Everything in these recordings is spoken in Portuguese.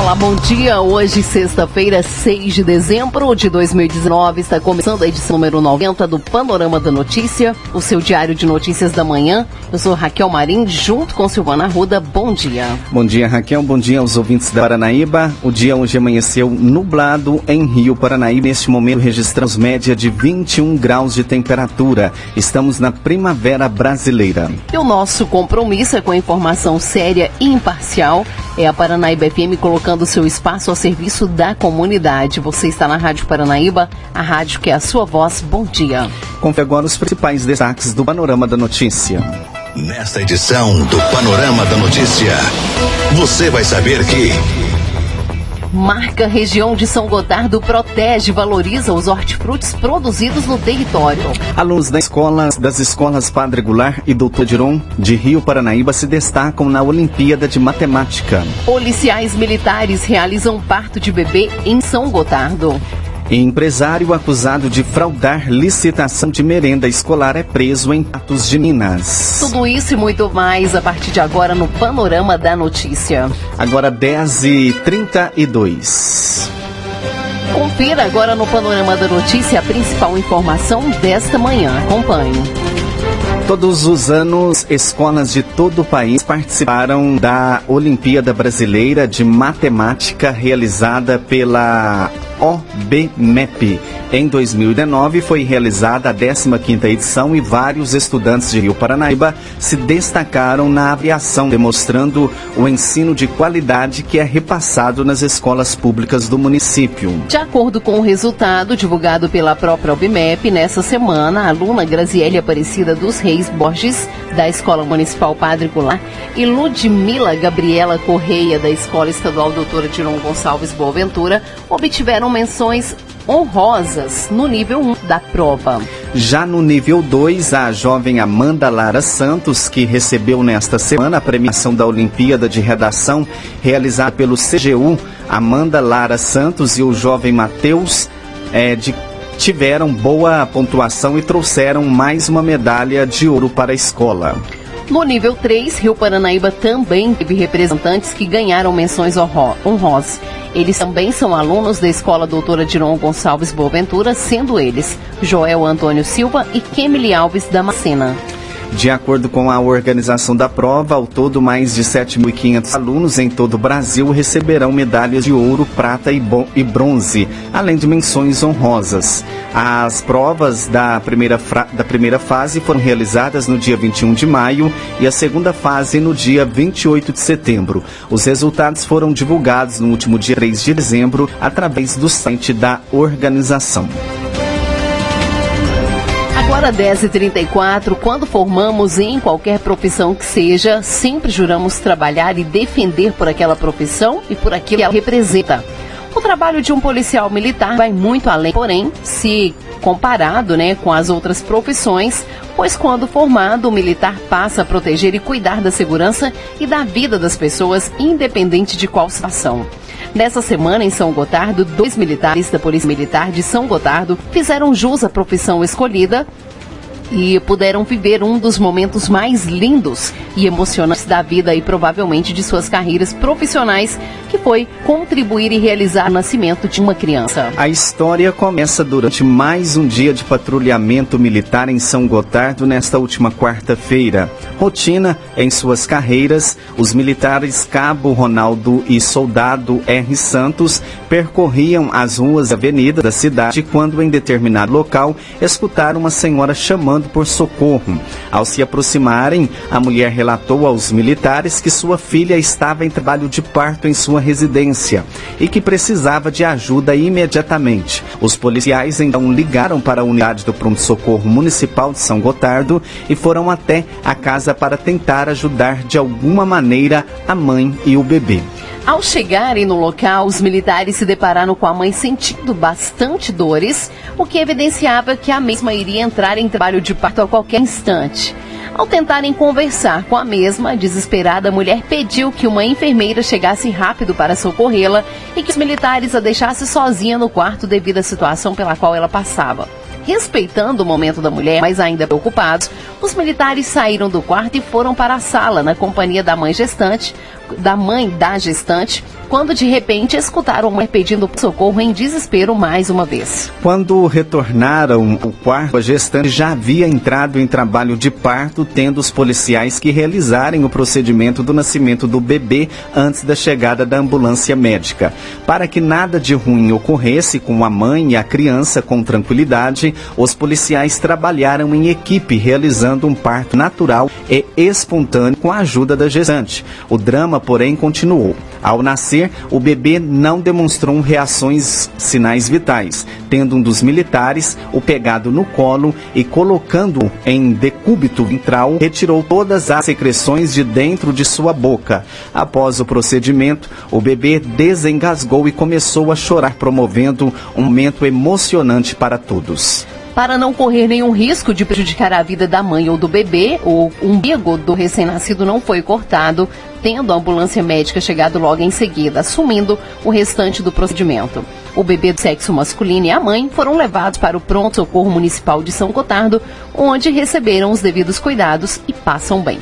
Olá, bom dia. Hoje, sexta-feira, 6 de dezembro de 2019, está começando a edição número 90 do Panorama da Notícia, o seu diário de notícias da manhã. Eu sou Raquel Marim, junto com Silvana Ruda. Bom dia. Bom dia, Raquel. Bom dia aos ouvintes da Paranaíba. O dia hoje amanheceu nublado em Rio Paranaíba. Neste momento, registramos média de 21 graus de temperatura. Estamos na primavera brasileira. E o nosso compromisso é com informação séria e imparcial. É a Paranaíba FM colocando seu espaço ao serviço da comunidade. Você está na Rádio Paranaíba, a rádio que é a sua voz. Bom dia. Confere agora os principais destaques do Panorama da Notícia. Nesta edição do Panorama da Notícia, você vai saber que. Marca região de São Gotardo protege e valoriza os hortifrutis produzidos no território. Alunos das escolas, das escolas Padre Goulart e Doutor Diron de Rio Paranaíba se destacam na Olimpíada de Matemática. Policiais militares realizam parto de bebê em São Gotardo. Empresário acusado de fraudar licitação de merenda escolar é preso em Patos de Minas. Tudo isso e muito mais a partir de agora no Panorama da Notícia. Agora 10h32. Confira agora no Panorama da Notícia a principal informação desta manhã. Acompanhe. Todos os anos, escolas de todo o país participaram da Olimpíada Brasileira de Matemática realizada pela OBMEP. Em 2019 foi realizada a 15ª edição e vários estudantes de Rio Paranaíba se destacaram na aviação, demonstrando o ensino de qualidade que é repassado nas escolas públicas do município. De acordo com o resultado divulgado pela própria OBMEP, nessa semana, a aluna Graziele Aparecida dos Reis Borges, da Escola Municipal Padre Goulart, e Ludmila Gabriela Correia, da Escola Estadual Doutora Diron Gonçalves Boaventura, obtiveram menções honrosas no nível 1 da prova. Já no nível 2, a jovem Amanda Lara Santos, que recebeu nesta semana a premiação da Olimpíada de Redação realizada pelo CGU, Amanda Lara Santos e o jovem Matheus é, de tiveram boa pontuação e trouxeram mais uma medalha de ouro para a escola. No nível 3, Rio Paranaíba também teve representantes que ganharam menções honrosas. Eles também são alunos da Escola Doutora Diron Gonçalves Boaventura, sendo eles Joel Antônio Silva e Kemily Alves Damascena. De acordo com a organização da prova, ao todo mais de 7.500 alunos em todo o Brasil receberão medalhas de ouro, prata e, bronze, além de menções honrosas. As provas da primeira, da primeira fase foram realizadas no dia 21 de maio e a segunda fase no dia 28 de setembro. Os resultados foram divulgados no último dia 3 de dezembro através do site da organização. Agora 10h34, quando formamos em qualquer profissão que seja, sempre juramos trabalhar e defender por aquela profissão e por aquilo que ela representa. O trabalho de um policial militar vai muito além, porém, se comparado né, com as outras profissões, pois quando formado, o militar passa a proteger e cuidar da segurança e da vida das pessoas, independente de qual situação. Nessa semana, em São Gotardo, dois militares da Polícia Militar de São Gotardo fizeram jus à profissão escolhida e puderam viver um dos momentos mais lindos e emocionantes da vida e provavelmente de suas carreiras profissionais, que foi contribuir e realizar o nascimento de uma criança. A história começa durante mais um dia de patrulhamento militar em São Gotardo nesta última quarta-feira. Rotina em suas carreiras, os militares Cabo Ronaldo e Soldado R. Santos percorriam as ruas e avenidas da cidade quando em determinado local escutaram uma senhora chamando chamando por socorro. Ao se aproximarem, a mulher relatou aos militares que sua filha estava em trabalho de parto em sua residência e que precisava de ajuda imediatamente. Os policiais então ligaram para a unidade do pronto-socorro municipal de São Gotardo e foram até a casa para tentar ajudar de alguma maneira a mãe e o bebê. Ao chegarem no local, os militares se depararam com a mãe sentindo bastante dores, o que evidenciava que a mesma iria entrar em trabalho de parto a qualquer instante. Ao tentarem conversar com a mesma, a desesperada mulher pediu que uma enfermeira chegasse rápido para socorrê-la e que os militares a deixassem sozinha no quarto devido à situação pela qual ela passava. Respeitando o momento da mulher, mas ainda preocupados, os militares saíram do quarto e foram para a sala na companhia da mãe gestante, da mãe da gestante, quando de repente escutaram a mulher pedindo socorro em desespero mais uma vez. Quando retornaram o quarto, a gestante já havia entrado em trabalho de parto, tendo os policiais que realizarem o procedimento do nascimento do bebê antes da chegada da ambulância médica. Para que nada de ruim ocorresse com a mãe e a criança com tranquilidade, os policiais trabalharam em equipe, realizando um parto natural e espontâneo com a ajuda da gestante. O drama, porém, continuou. Ao nascer, o bebê não demonstrou reações sinais vitais, tendo um dos militares o pegado no colo e colocando em decúbito ventral, retirou todas as secreções de dentro de sua boca. Após o procedimento, o bebê desengasgou e começou a chorar, promovendo um momento emocionante para todos. Para não correr nenhum risco de prejudicar a vida da mãe ou do bebê, o umbigo do recém-nascido não foi cortado, tendo a ambulância médica chegado logo em seguida, assumindo o restante do procedimento. O bebê do sexo masculino e a mãe foram levados para o pronto-socorro municipal de São Gotardo, onde receberam os devidos cuidados e passam bem.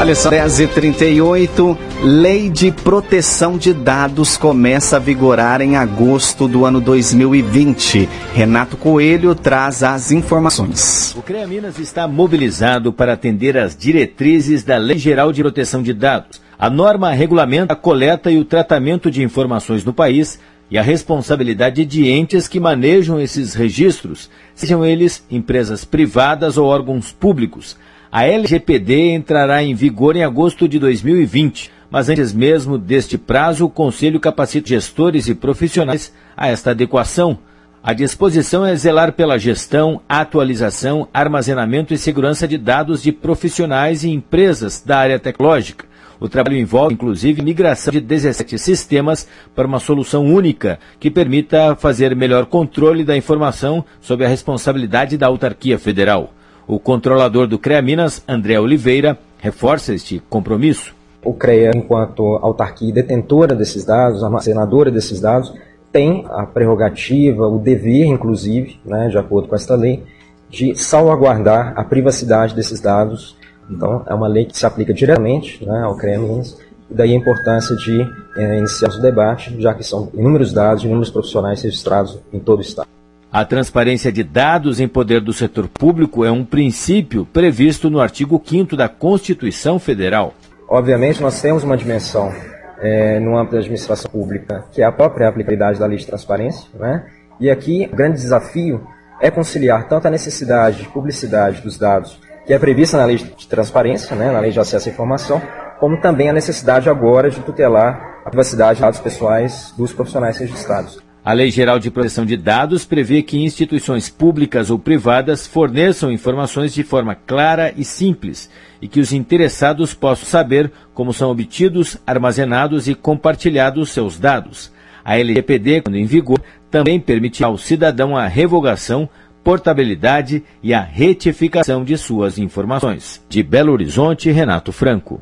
Olha só, 10h38, Lei de Proteção de Dados começa a vigorar em agosto do ano 2020. Renato Coelho traz as informações. O CREA Minas está mobilizado para atender às diretrizes da Lei Geral de Proteção de Dados. A norma regulamenta a coleta e o tratamento de informações no país e a responsabilidade de entes que manejam esses registros, sejam eles empresas privadas ou órgãos públicos. A LGPD entrará em vigor em agosto de 2020, mas antes mesmo deste prazo, o Conselho capacita gestores e profissionais a esta adequação. A disposição é zelar pela gestão, atualização, armazenamento e segurança de dados de profissionais e empresas da área tecnológica. O trabalho envolve, inclusive, migração de 17 sistemas para uma solução única que permita fazer melhor controle da informação sob a responsabilidade da autarquia federal. O controlador do CREA Minas, André Oliveira, reforça este compromisso. O CREA, enquanto autarquia detentora desses dados, armazenadora desses dados, tem a prerrogativa, o dever, inclusive, né, de acordo com esta lei, de salvaguardar a privacidade desses dados. Então, é uma lei que se aplica diretamente né, ao CREA Minas, e daí a importância de é, iniciar o debate, já que são inúmeros dados, inúmeros profissionais registrados em todo o Estado. A transparência de dados em poder do setor público é um princípio previsto no artigo 5 da Constituição Federal. Obviamente, nós temos uma dimensão é, no âmbito da administração pública, que é a própria aplicabilidade da lei de transparência, né? e aqui o grande desafio é conciliar tanto a necessidade de publicidade dos dados, que é prevista na lei de transparência, né? na lei de acesso à informação, como também a necessidade agora de tutelar a privacidade de dados pessoais dos profissionais registrados. A Lei Geral de Proteção de Dados prevê que instituições públicas ou privadas forneçam informações de forma clara e simples e que os interessados possam saber como são obtidos, armazenados e compartilhados seus dados. A LGPD, quando em vigor, também permitirá ao cidadão a revogação, portabilidade e a retificação de suas informações. De Belo Horizonte, Renato Franco.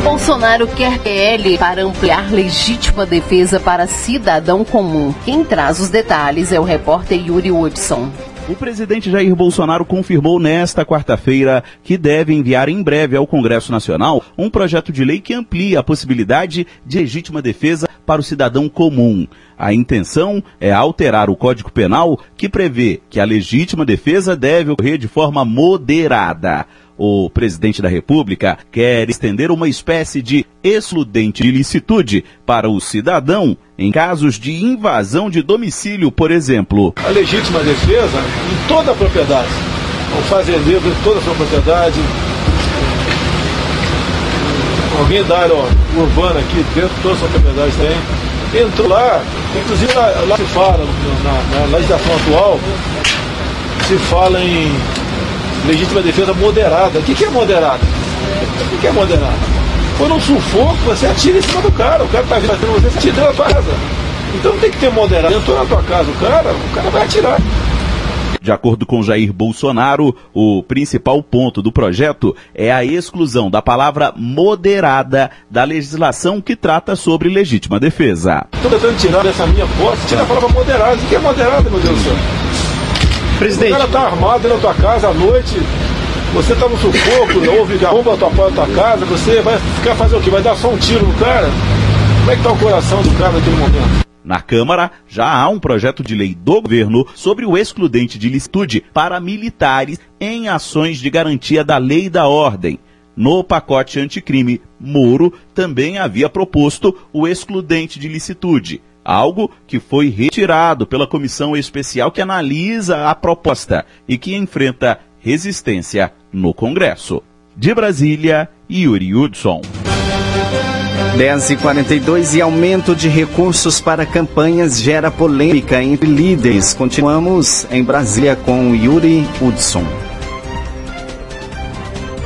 Bolsonaro quer PL para ampliar legítima defesa para cidadão comum. Quem traz os detalhes é o repórter Yuri Woodson. O presidente Jair Bolsonaro confirmou nesta quarta-feira que deve enviar em breve ao Congresso Nacional um projeto de lei que amplia a possibilidade de legítima defesa para o cidadão comum. A intenção é alterar o Código Penal que prevê que a legítima defesa deve ocorrer de forma moderada o presidente da República quer estender uma espécie de excludente de licitude para o cidadão em casos de invasão de domicílio, por exemplo. A legítima defesa em toda a propriedade. O fazendeiro em toda a sua propriedade. Alguém da área urbana aqui dentro, toda a sua propriedade tem. Entrou lá, inclusive lá, lá se fala, na, na legislação atual, se fala em legítima defesa moderada. O que, que é moderada? O que, é moderada? Quando um sufoco, você atira em cima do cara. O cara está vindo você, você atira na casa. Então tem que ter moderado. Entrou na tua casa o cara, o cara vai atirar. De acordo com Jair Bolsonaro, o principal ponto do projeto é a exclusão da palavra moderada da legislação que trata sobre legítima defesa. Estou tentando tirar dessa minha posse, tira a palavra moderada. O que é moderada, meu Deus do céu? Presidente. O cara tá armado na tua casa à noite, você tá no sufoco, houve arromba a tua porta da tua casa, você vai ficar fazer o quê? Vai dar só um tiro no cara? Como é que tá o coração do cara naquele momento? Na Câmara, já há um projeto de lei do governo sobre o excludente de licitude para militares em ações de garantia da lei e da ordem. No pacote anticrime, Moro também havia proposto o excludente de licitude, algo que foi retirado pela comissão especial que analisa a proposta e que enfrenta resistência no Congresso. De Brasília, Yuri Hudson. 10 e 42 e aumento de recursos para campanhas gera polêmica entre líderes. Continuamos em Brasília com Yuri Hudson.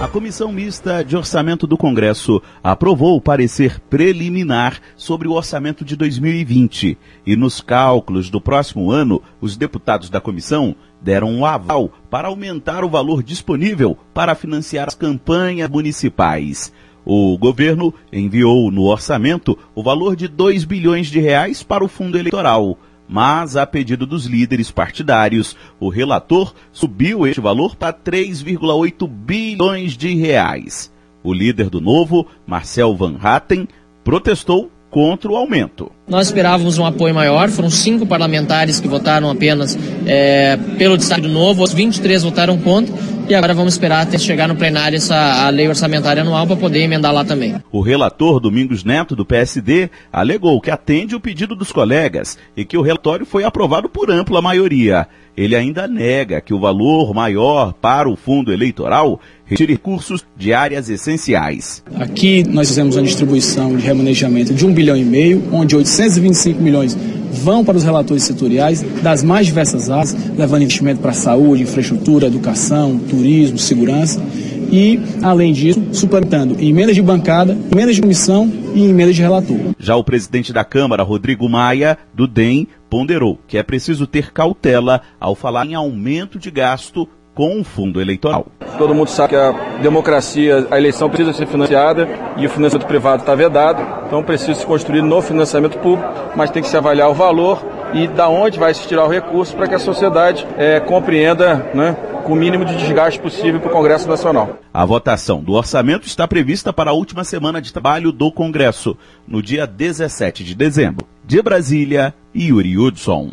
A Comissão Mista de Orçamento do Congresso aprovou o parecer preliminar sobre o orçamento de 2020 e nos cálculos do próximo ano, os deputados da comissão deram um aval para aumentar o valor disponível para financiar as campanhas municipais. O governo enviou no orçamento o valor de 2 bilhões de reais para o fundo eleitoral. Mas, a pedido dos líderes partidários, o relator subiu este valor para 3,8 bilhões de reais. O líder do Novo, Marcel Van Hatten, protestou contra o aumento. Nós esperávamos um apoio maior, foram cinco parlamentares que votaram apenas é, pelo destaque do novo, os 23 votaram contra, e agora vamos esperar até chegar no plenário essa a lei orçamentária anual para poder emendar lá também. O relator Domingos Neto, do PSD, alegou que atende o pedido dos colegas e que o relatório foi aprovado por ampla maioria. Ele ainda nega que o valor maior para o fundo eleitoral retire recursos de áreas essenciais. Aqui nós fizemos uma distribuição de remanejamento de um bilhão e meio, onde 825 milhões vão para os relatores setoriais das mais diversas áreas, levando investimento para saúde, infraestrutura, educação, turismo, segurança. E, além disso, suplementando emendas de bancada, emendas de comissão e emendas de relator. Já o presidente da Câmara, Rodrigo Maia, do DEM, ponderou que é preciso ter cautela ao falar em aumento de gasto com o fundo eleitoral. Todo mundo sabe que a democracia, a eleição precisa ser financiada e o financiamento privado está vedado, então precisa se construir no financiamento público, mas tem que se avaliar o valor e da onde vai se tirar o recurso para que a sociedade é, compreenda né, com o mínimo de desgaste possível para o Congresso Nacional. A votação do orçamento está prevista para a última semana de trabalho do Congresso, no dia 17 de dezembro. De Brasília, Yuri Hudson.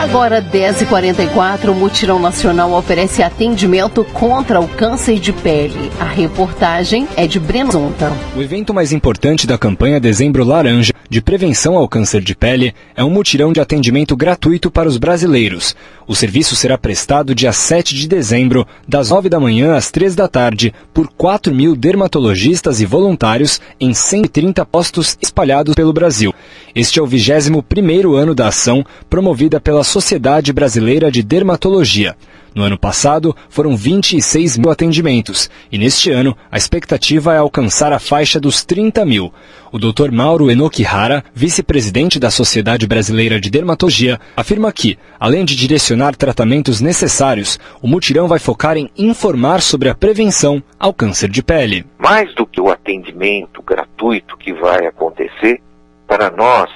Agora, 10h44, o Mutirão Nacional oferece atendimento contra o câncer de pele. A reportagem é de Breno Zonta. O evento mais importante da campanha Dezembro Laranja, de prevenção ao câncer de pele, é um mutirão de atendimento gratuito para os brasileiros. O serviço será prestado dia 7 de dezembro, das 9 da manhã às 3 da tarde, por 4 mil dermatologistas e voluntários em 130 postos espalhados pelo Brasil. Este é o 21º ano da ação, promovida pela Sociedade Brasileira de Dermatologia. No ano passado, foram 26 mil atendimentos, e neste ano, a expectativa é alcançar a faixa dos 30 mil. O Dr. Mauro Enokihara, vice-presidente da Sociedade Brasileira de Dermatologia, afirma que, além de direcionar tratamentos necessários, o mutirão vai focar em informar sobre a prevenção ao câncer de pele. Mais do que o atendimento gratuito que vai acontecer, para nós,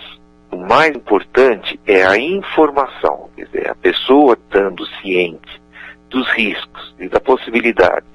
o mais importante é a informação, quer dizer, a pessoa estando ciente dos riscos e da possibilidade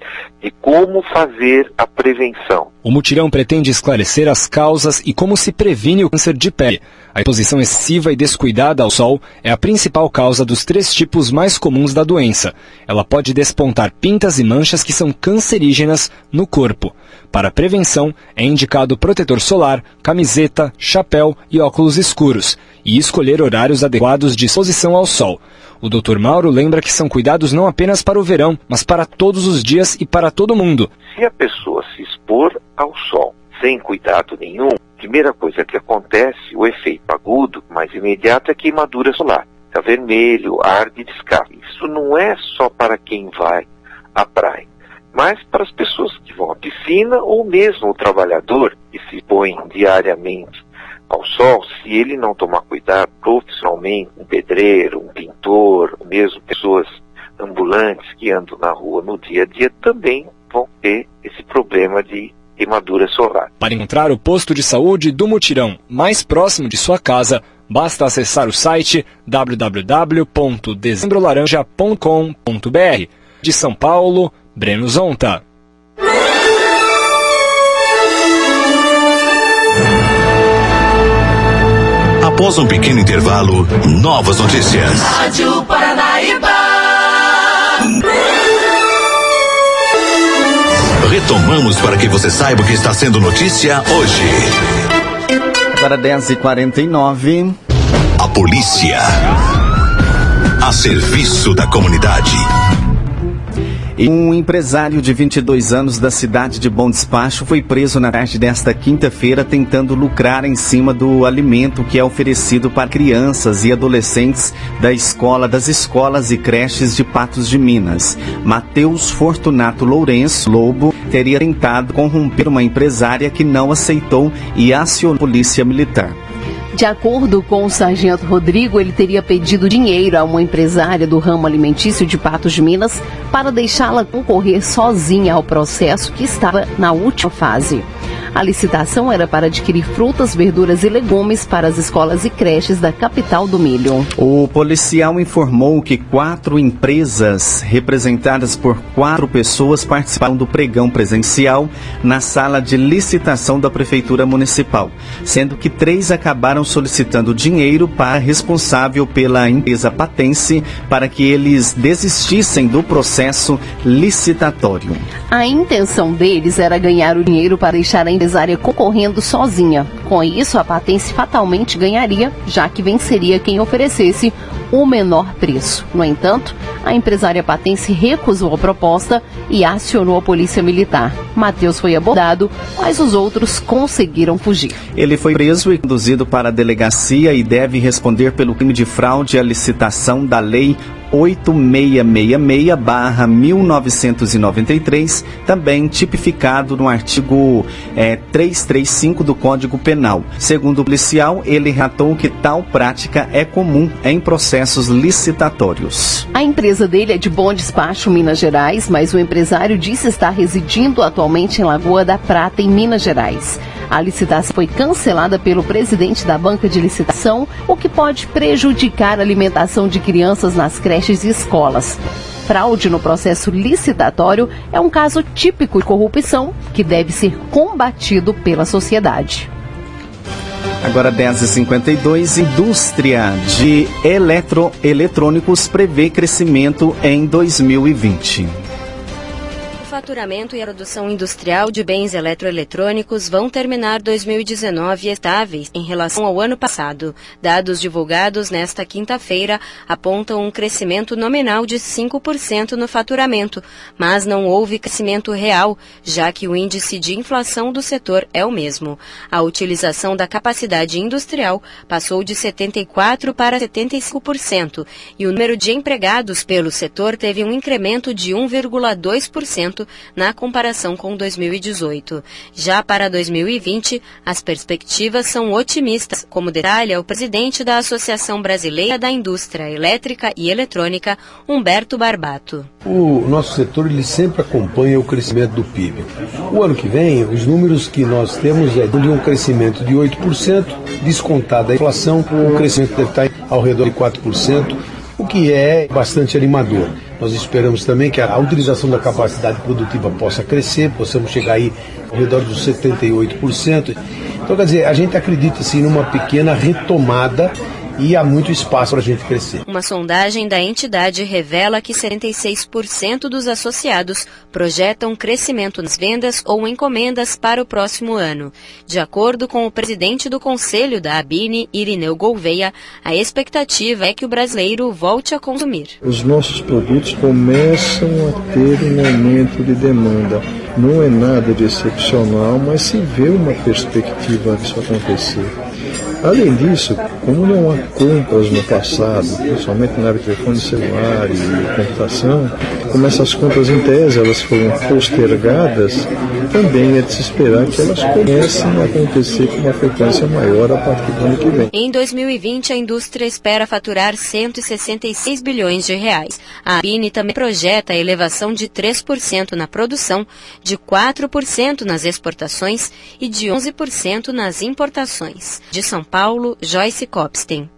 de como fazer a prevenção. O mutirão pretende esclarecer as causas e como se previne o câncer de pele. A exposição excessiva e descuidada ao sol é a principal causa dos três tipos mais comuns da doença. Ela pode despontar pintas e manchas que são cancerígenas no corpo. Para prevenção, é indicado protetor solar, camiseta, chapéu e óculos escuros, e escolher horários adequados de exposição ao sol. O Dr. Mauro lembra que são cuidados não apenas para o verão, mas para todos os dias e para todo mundo. Se a pessoa se expor ao sol sem cuidado nenhum, a primeira coisa que acontece, o efeito agudo, mais imediato, é queimadura solar. Fica vermelho, arde e descarga. Isso não é só para quem vai à praia, mas para as pessoas que vão à piscina ou mesmo o trabalhador que se põe diariamente ao sol, se ele não tomar cuidado profissionalmente, um pedreiro, um pintor, mesmo pessoas ambulantes que andam na rua no dia a dia também vão ter esse problema de queimadura solar. Para encontrar o posto de saúde do Mutirão mais próximo de sua casa, basta acessar o site www.dezembrolaranja.com.br. De São Paulo, Breno Zonta. Após um pequeno intervalo, novas notícias. Rádio Paranaíba. Retomamos para que você saiba o que está sendo notícia hoje. Agora 10h49. A polícia. A serviço da comunidade. Um empresário de 22 anos da cidade de Bom Despacho foi preso na tarde desta quinta-feira tentando lucrar em cima do alimento que é oferecido para crianças e adolescentes da escola das escolas e creches de Patos de Minas. Mateus Fortunato Lourenço Lobo teria tentado corromper uma empresária que não aceitou e acionou a polícia militar. De acordo com o sargento Rodrigo, ele teria pedido dinheiro a uma empresária do ramo alimentício de Patos de Minas para deixá-la concorrer sozinha ao processo que estava na última fase. A licitação era para adquirir frutas, verduras e legumes para as escolas e creches da capital do milho. O policial informou que quatro empresas, representadas por quatro pessoas, participaram do pregão presencial na sala de licitação da Prefeitura Municipal, sendo que três acabaram solicitando dinheiro para a responsável pela empresa patense para que eles desistissem do processo licitatório. A intenção deles era ganhar o dinheiro para deixar a empresária concorrendo sozinha. Com isso, a Patense fatalmente ganharia, já que venceria quem oferecesse o menor preço. No entanto, a empresária Patense recusou a proposta e acionou a polícia militar. Matheus foi abordado, mas os outros conseguiram fugir. Ele foi preso e conduzido para a delegacia e deve responder pelo crime de fraude à licitação da Lei 8666-1993, também tipificado no artigo é, 335 do Código Penal. Segundo o policial, ele relatou que tal prática é comum em processos licitatórios. A empresa dele é de Bom Despacho, Minas Gerais, mas o empresário disse estar residindo atualmente em Lagoa da Prata, em Minas Gerais. A licitação foi cancelada pelo presidente da banca de licitação, o que pode prejudicar a alimentação de crianças nas creches e escolas. Fraude no processo licitatório é um caso típico de corrupção que deve ser combatido pela sociedade. Agora 10h52, indústria de eletroeletrônicos prevê crescimento em 2020 faturamento e a produção industrial de bens eletroeletrônicos vão terminar 2019 estáveis em relação ao ano passado. Dados divulgados nesta quinta-feira apontam um crescimento nominal de 5% no faturamento, mas não houve crescimento real, já que o índice de inflação do setor é o mesmo. A utilização da capacidade industrial passou de 74% para 75% e o número de empregados pelo setor teve um incremento de 1,2% na comparação com 2018. Já para 2020, as perspectivas são otimistas, como detalha o presidente da Associação Brasileira da Indústria Elétrica e Eletrônica, Humberto Barbato. O nosso setor ele sempre acompanha o crescimento do PIB. O ano que vem, os números que nós temos é de um crescimento de 8%, descontada a inflação, o crescimento deve estar ao redor de 4%, o que é bastante animador. Nós esperamos também que a utilização da capacidade produtiva possa crescer, possamos chegar aí ao redor dos 78%. Então, quer dizer, a gente acredita sim numa pequena retomada e há muito espaço para a gente crescer. Uma sondagem da entidade revela que 76% dos associados projetam crescimento nas vendas ou encomendas para o próximo ano. De acordo com o presidente do conselho da Abine, Irineu Gouveia, a expectativa é que o brasileiro volte a consumir. Os nossos produtos começam a ter um aumento de demanda. Não é nada de excepcional, mas se vê uma perspectiva disso acontecer Além disso, como não há compras no passado, principalmente na área de telefone celular e computação, como essas compras em tese elas foram postergadas, também é de se esperar que elas comecem a acontecer com uma frequência maior a partir do ano que vem. Em 2020, a indústria espera faturar 166 bilhões de reais. A ABINE também projeta a elevação de 3% na produção, de 4% nas exportações e de 11% nas importações. De São Paulo, Joyce Copstein.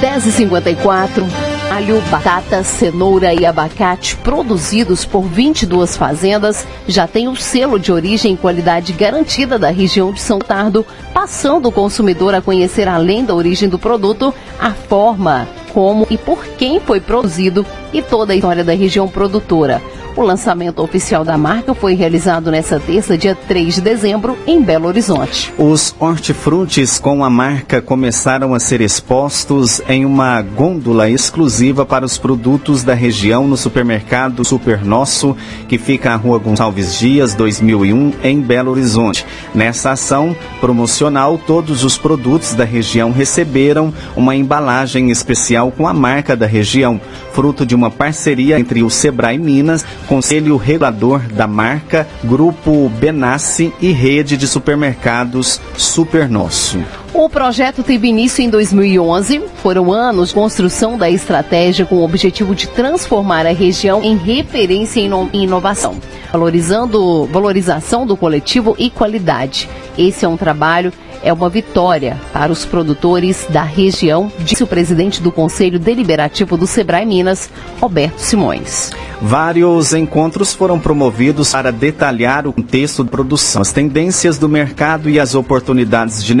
10h54. Alho, batata, cenoura e abacate produzidos por 22 fazendas já têm o selo de origem e qualidade garantida da região de São Tardo, passando o consumidor a conhecer além da origem do produto, a forma, como e por quem foi produzido e toda a história da região produtora. O lançamento oficial da marca foi realizado nesta terça, dia 3 de dezembro, em Belo Horizonte. Os hortifrutis com a marca começaram a ser expostos em uma gôndola exclusiva para os produtos da região no supermercado Super Nosso, que fica na rua Gonçalves Dias, 2001, em Belo Horizonte. Nessa ação promocional, todos os produtos da região receberam uma embalagem especial com a marca da região, fruto de uma parceria entre o Sebrae Minas, Conselho Regulador da Marca, Grupo Benassi e Rede de Supermercados Super Nosso. O projeto teve início em 2011. Foram anos de construção da estratégia com o objetivo de transformar a região em referência em inovação, valorizando valorização do coletivo e qualidade. Esse é um trabalho é uma vitória para os produtores da região, disse o presidente do Conselho Deliberativo do Sebrae Minas, Roberto Simões. Vários encontros foram promovidos para detalhar o contexto de produção, as tendências do mercado e as oportunidades de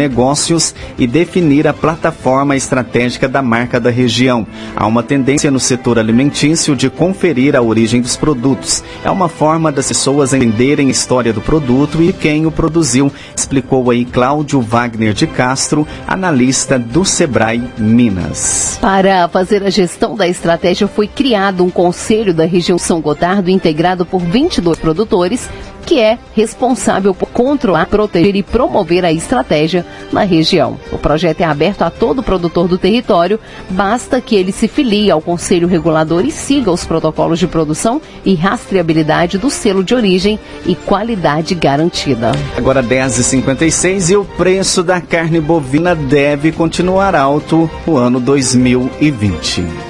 e definir a plataforma estratégica da marca da região. Há uma tendência no setor alimentício de conferir a origem dos produtos. É uma forma das pessoas entenderem a história do produto e quem o produziu, explicou aí Cláudio Wagner de Castro, analista do Sebrae Minas. Para fazer a gestão da estratégia foi criado um conselho da região região São Gotardo, integrado por 22 produtores, que é responsável por controlar, proteger e promover a estratégia na região. O projeto é aberto a todo produtor do território, basta que ele se filie ao Conselho Regulador e siga os protocolos de produção e rastreabilidade do selo de origem e qualidade garantida. Agora 10h56 e o preço da carne bovina deve continuar alto no ano 2020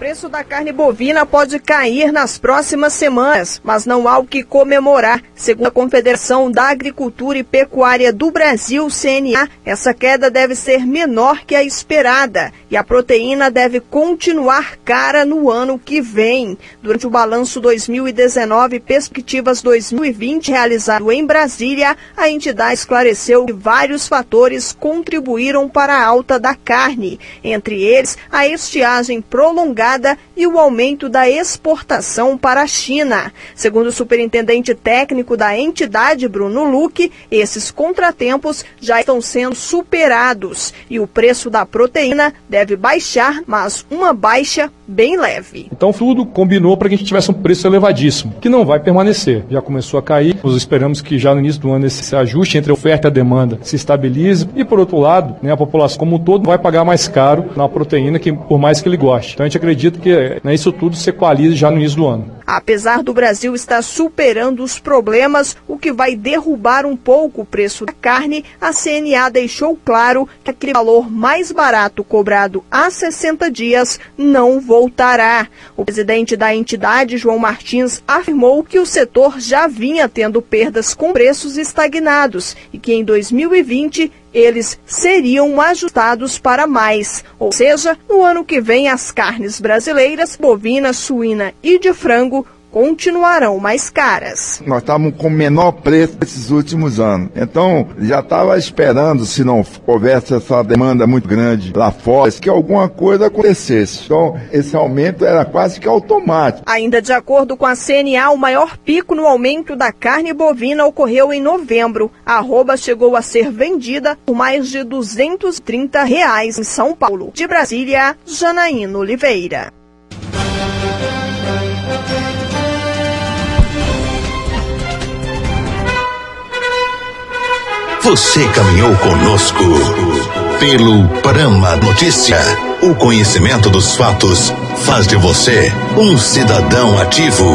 preço da carne bovina pode cair nas próximas semanas, mas não há o que comemorar. Segundo a Confederação da Agricultura e Pecuária do Brasil, CNA, essa queda deve ser menor que a esperada e a proteína deve continuar cara no ano que vem. Durante o balanço 2019 Perspectivas 2020 realizado em Brasília, a entidade esclareceu que vários fatores contribuíram para a alta da carne, entre eles a estiagem prolongada e o aumento da exportação para a China. Segundo o superintendente técnico da entidade, Bruno Luque, esses contratempos já estão sendo superados e o preço da proteína deve baixar, mas uma baixa bem leve. Então tudo combinou para que a gente tivesse um preço elevadíssimo, que não vai permanecer. Já começou a cair, nós esperamos que já no início do ano esse ajuste entre a oferta e a demanda se estabilize e por outro lado, né, a população como um todo vai pagar mais caro na proteína que por mais que ele goste. Então a gente acredita acredito que né, isso tudo se equalize já no início do ano. Apesar do Brasil estar superando os problemas, o que vai derrubar um pouco o preço da carne, a CNA deixou claro que aquele valor mais barato cobrado há 60 dias não voltará. O presidente da entidade, João Martins, afirmou que o setor já vinha tendo perdas com preços estagnados e que em 2020 eles seriam ajustados para mais, ou seja, no ano que vem as carnes brasileiras, bovina, suína e de frango continuarão mais caras. Nós estávamos com menor preço nesses últimos anos. Então, já estava esperando, se não houvesse essa demanda muito grande lá fora, que alguma coisa acontecesse. Então, esse aumento era quase que automático. Ainda de acordo com a CNA, o maior pico no aumento da carne bovina ocorreu em novembro. A arroba chegou a ser vendida por mais de 230 reais em São Paulo. De Brasília, Janaína Oliveira. Você caminhou conosco pelo Prama Notícia. O conhecimento dos fatos faz de você um cidadão ativo.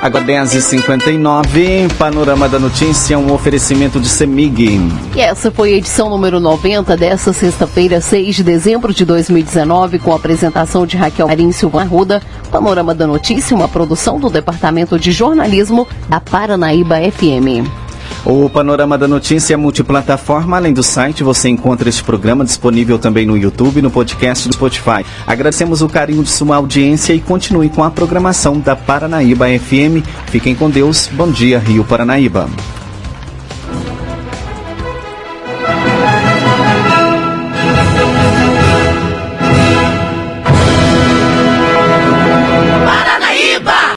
Agora 10h59, Panorama da Notícia, um oferecimento de Semig. E essa foi a edição número 90 desta sexta-feira, 6 de dezembro de 2019, com a apresentação de Raquel Marim Silva Arruda. Panorama da Notícia, uma produção do Departamento de Jornalismo da Paranaíba FM. O Panorama da Notícia é multiplataforma. Além do site, você encontra este programa disponível também no YouTube e no podcast do Spotify. Agradecemos o carinho de sua audiência e continue com a programação da Paranaíba FM. Fiquem com Deus. Bom dia, Rio Paranaíba.